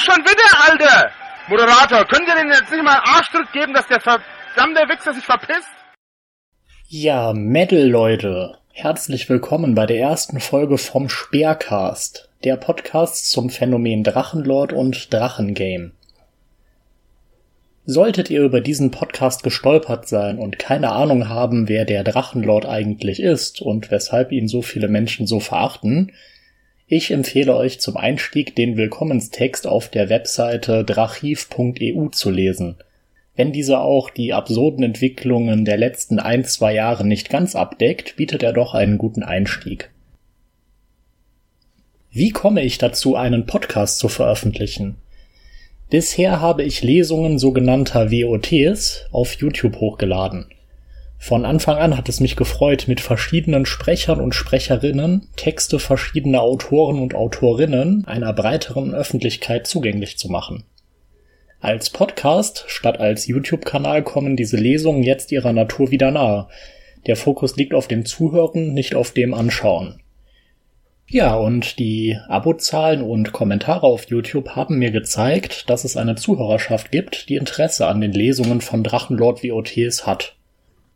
schon wieder, Alter! Moderator, können Sie denn jetzt nicht mal einen Arschtritt geben, dass der verdammte Wichser sich verpisst? Ja, Metal Leute, herzlich willkommen bei der ersten Folge vom Speercast, der Podcast zum Phänomen Drachenlord und Drachengame. Solltet ihr über diesen Podcast gestolpert sein und keine Ahnung haben, wer der Drachenlord eigentlich ist und weshalb ihn so viele Menschen so verachten, ich empfehle euch zum Einstieg den Willkommenstext auf der Webseite drachiv.eu zu lesen. Wenn dieser auch die absurden Entwicklungen der letzten ein, zwei Jahre nicht ganz abdeckt, bietet er doch einen guten Einstieg. Wie komme ich dazu, einen Podcast zu veröffentlichen? Bisher habe ich Lesungen sogenannter WOTs auf YouTube hochgeladen. Von Anfang an hat es mich gefreut, mit verschiedenen Sprechern und Sprecherinnen Texte verschiedener Autoren und Autorinnen einer breiteren Öffentlichkeit zugänglich zu machen. Als Podcast statt als YouTube-Kanal kommen diese Lesungen jetzt ihrer Natur wieder nahe. Der Fokus liegt auf dem Zuhören, nicht auf dem Anschauen. Ja, und die Abozahlen und Kommentare auf YouTube haben mir gezeigt, dass es eine Zuhörerschaft gibt, die Interesse an den Lesungen von Drachenlord WOTs hat.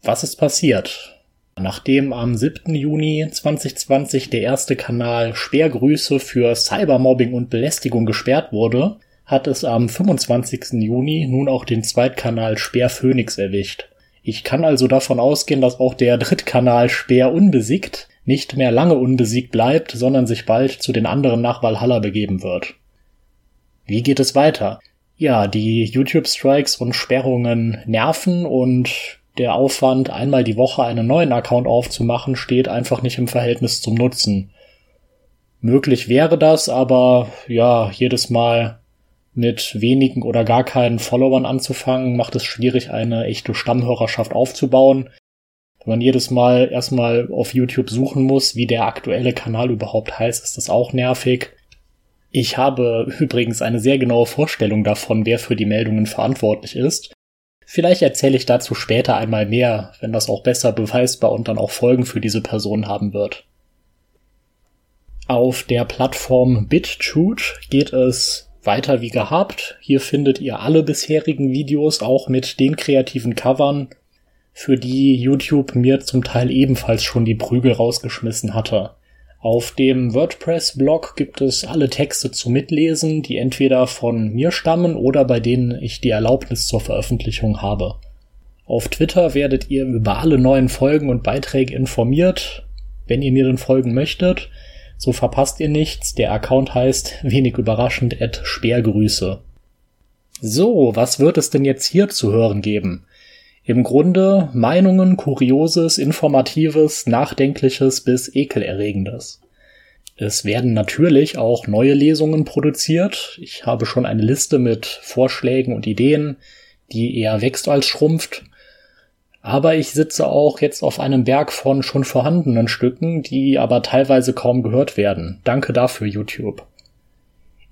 Was ist passiert? Nachdem am 7. Juni 2020 der erste Kanal Sperrgrüße für Cybermobbing und Belästigung gesperrt wurde, hat es am 25. Juni nun auch den Zweitkanal Speer Phoenix erwischt. Ich kann also davon ausgehen, dass auch der Drittkanal Speer Unbesiegt nicht mehr lange unbesiegt bleibt, sondern sich bald zu den anderen nach Valhalla begeben wird. Wie geht es weiter? Ja, die YouTube-Strikes und Sperrungen nerven und der Aufwand, einmal die Woche einen neuen Account aufzumachen, steht einfach nicht im Verhältnis zum Nutzen. Möglich wäre das, aber ja, jedes Mal mit wenigen oder gar keinen Followern anzufangen, macht es schwierig, eine echte Stammhörerschaft aufzubauen. Wenn man jedes Mal erstmal auf YouTube suchen muss, wie der aktuelle Kanal überhaupt heißt, ist das auch nervig. Ich habe übrigens eine sehr genaue Vorstellung davon, wer für die Meldungen verantwortlich ist. Vielleicht erzähle ich dazu später einmal mehr, wenn das auch besser beweisbar und dann auch Folgen für diese Person haben wird. Auf der Plattform BitChute geht es weiter wie gehabt. Hier findet ihr alle bisherigen Videos auch mit den kreativen Covern, für die YouTube mir zum Teil ebenfalls schon die Prügel rausgeschmissen hatte. Auf dem WordPress-Blog gibt es alle Texte zu Mitlesen, die entweder von mir stammen oder bei denen ich die Erlaubnis zur Veröffentlichung habe. Auf Twitter werdet ihr über alle neuen Folgen und Beiträge informiert. Wenn ihr mir denn folgen möchtet, so verpasst ihr nichts. Der Account heißt wenig überraschend at Speergrüße. So, was wird es denn jetzt hier zu hören geben? Im Grunde Meinungen, Kurioses, Informatives, Nachdenkliches bis Ekelerregendes. Es werden natürlich auch neue Lesungen produziert. Ich habe schon eine Liste mit Vorschlägen und Ideen, die eher wächst als schrumpft. Aber ich sitze auch jetzt auf einem Berg von schon vorhandenen Stücken, die aber teilweise kaum gehört werden. Danke dafür, YouTube.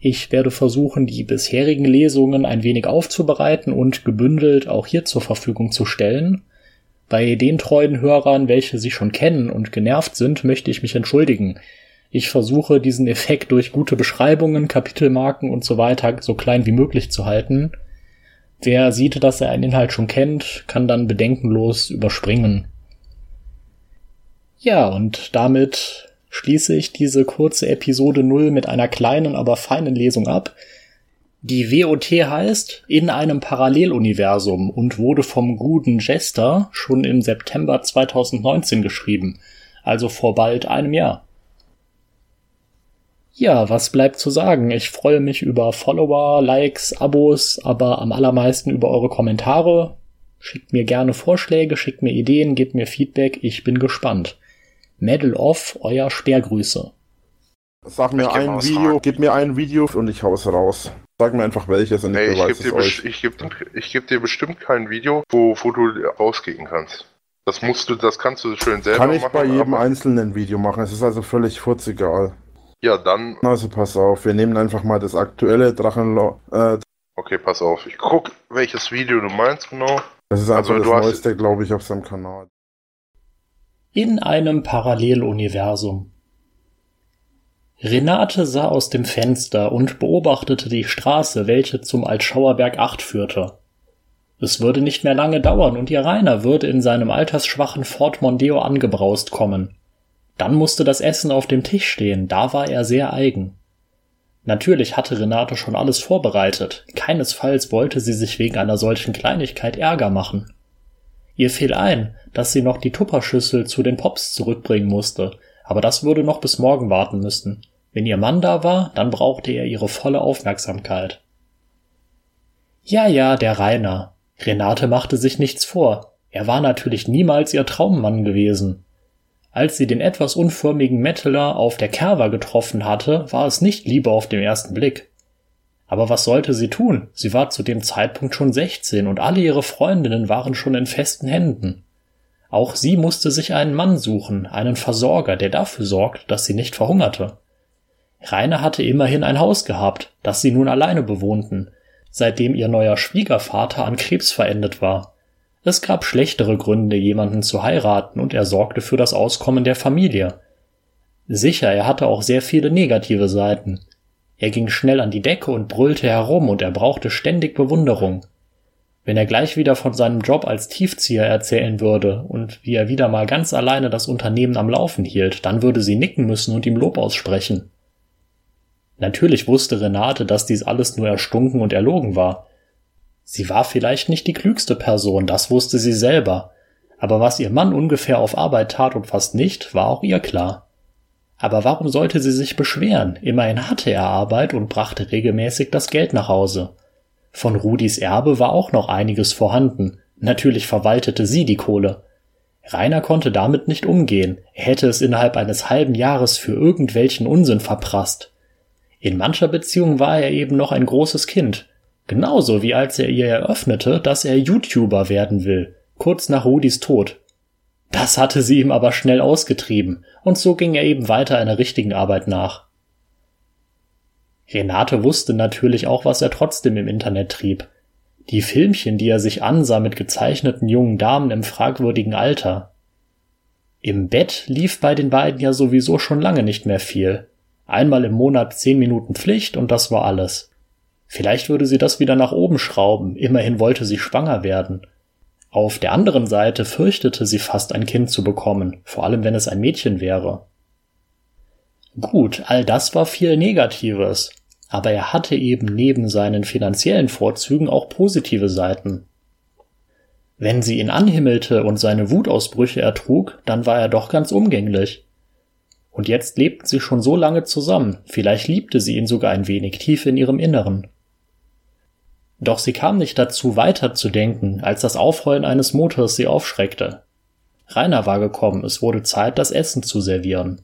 Ich werde versuchen, die bisherigen Lesungen ein wenig aufzubereiten und gebündelt auch hier zur Verfügung zu stellen. Bei den treuen Hörern, welche sie schon kennen und genervt sind, möchte ich mich entschuldigen. Ich versuche diesen Effekt durch gute Beschreibungen, Kapitelmarken und so weiter so klein wie möglich zu halten. Wer sieht, dass er einen Inhalt schon kennt, kann dann bedenkenlos überspringen. Ja, und damit schließe ich diese kurze Episode 0 mit einer kleinen, aber feinen Lesung ab. Die WOT heißt In einem Paralleluniversum und wurde vom guten Jester schon im September 2019 geschrieben, also vor bald einem Jahr. Ja, was bleibt zu sagen? Ich freue mich über Follower, Likes, Abos, aber am allermeisten über eure Kommentare. Schickt mir gerne Vorschläge, schickt mir Ideen, gebt mir Feedback, ich bin gespannt. Medal of, euer Sperrgrüße. Sag mir ein Video, gib mir ein Video und ich hau's raus. Sag mir einfach welches und nee, ich beweise es euch. Ich gebe ich geb dir bestimmt kein Video, wo, wo du rausgehen kannst. Das musst du, das kannst du schön selber machen. Kann ich machen, bei jedem einzelnen Video machen. Es ist also völlig furzegal. Ja, dann. Also pass auf, wir nehmen einfach mal das aktuelle Drachenlo. Äh, okay, pass auf. Ich guck, welches Video du meinst genau. Das ist also, also das neueste, glaube ich, auf seinem Kanal in einem Paralleluniversum. Renate sah aus dem Fenster und beobachtete die Straße, welche zum Altschauerberg 8 führte. Es würde nicht mehr lange dauern und ihr Rainer würde in seinem altersschwachen Ford Mondeo angebraust kommen. Dann musste das Essen auf dem Tisch stehen, da war er sehr eigen. Natürlich hatte Renate schon alles vorbereitet, keinesfalls wollte sie sich wegen einer solchen Kleinigkeit Ärger machen. Ihr fiel ein, dass sie noch die Tupperschüssel zu den Pops zurückbringen musste, aber das würde noch bis morgen warten müssen. Wenn ihr Mann da war, dann brauchte er ihre volle Aufmerksamkeit. Ja, ja, der Rainer. Renate machte sich nichts vor. Er war natürlich niemals ihr Traummann gewesen. Als sie den etwas unförmigen Metaler auf der Kerwa getroffen hatte, war es nicht Liebe auf den ersten Blick. Aber was sollte sie tun? Sie war zu dem Zeitpunkt schon 16 und alle ihre Freundinnen waren schon in festen Händen. Auch sie musste sich einen Mann suchen, einen Versorger, der dafür sorgt, dass sie nicht verhungerte. Rainer hatte immerhin ein Haus gehabt, das sie nun alleine bewohnten, seitdem ihr neuer Schwiegervater an Krebs verendet war. Es gab schlechtere Gründe, jemanden zu heiraten, und er sorgte für das Auskommen der Familie. Sicher, er hatte auch sehr viele negative Seiten. Er ging schnell an die Decke und brüllte herum, und er brauchte ständig Bewunderung. Wenn er gleich wieder von seinem Job als Tiefzieher erzählen würde und wie er wieder mal ganz alleine das Unternehmen am Laufen hielt, dann würde sie nicken müssen und ihm Lob aussprechen. Natürlich wusste Renate, dass dies alles nur erstunken und erlogen war. Sie war vielleicht nicht die klügste Person, das wusste sie selber, aber was ihr Mann ungefähr auf Arbeit tat und fast nicht, war auch ihr klar. Aber warum sollte sie sich beschweren? Immerhin hatte er Arbeit und brachte regelmäßig das Geld nach Hause. Von Rudis Erbe war auch noch einiges vorhanden. Natürlich verwaltete sie die Kohle. Rainer konnte damit nicht umgehen. Er hätte es innerhalb eines halben Jahres für irgendwelchen Unsinn verprasst. In mancher Beziehung war er eben noch ein großes Kind. Genauso wie als er ihr eröffnete, dass er YouTuber werden will, kurz nach Rudis Tod. Das hatte sie ihm aber schnell ausgetrieben, und so ging er eben weiter einer richtigen Arbeit nach. Renate wusste natürlich auch, was er trotzdem im Internet trieb. Die Filmchen, die er sich ansah mit gezeichneten jungen Damen im fragwürdigen Alter. Im Bett lief bei den beiden ja sowieso schon lange nicht mehr viel. Einmal im Monat zehn Minuten Pflicht und das war alles. Vielleicht würde sie das wieder nach oben schrauben, immerhin wollte sie schwanger werden. Auf der anderen Seite fürchtete sie fast ein Kind zu bekommen, vor allem wenn es ein Mädchen wäre. Gut, all das war viel Negatives, aber er hatte eben neben seinen finanziellen Vorzügen auch positive Seiten. Wenn sie ihn anhimmelte und seine Wutausbrüche ertrug, dann war er doch ganz umgänglich. Und jetzt lebten sie schon so lange zusammen, vielleicht liebte sie ihn sogar ein wenig tief in ihrem Inneren. Doch sie kam nicht dazu, weiter zu denken, als das Aufheulen eines Motors sie aufschreckte. Rainer war gekommen, es wurde Zeit, das Essen zu servieren.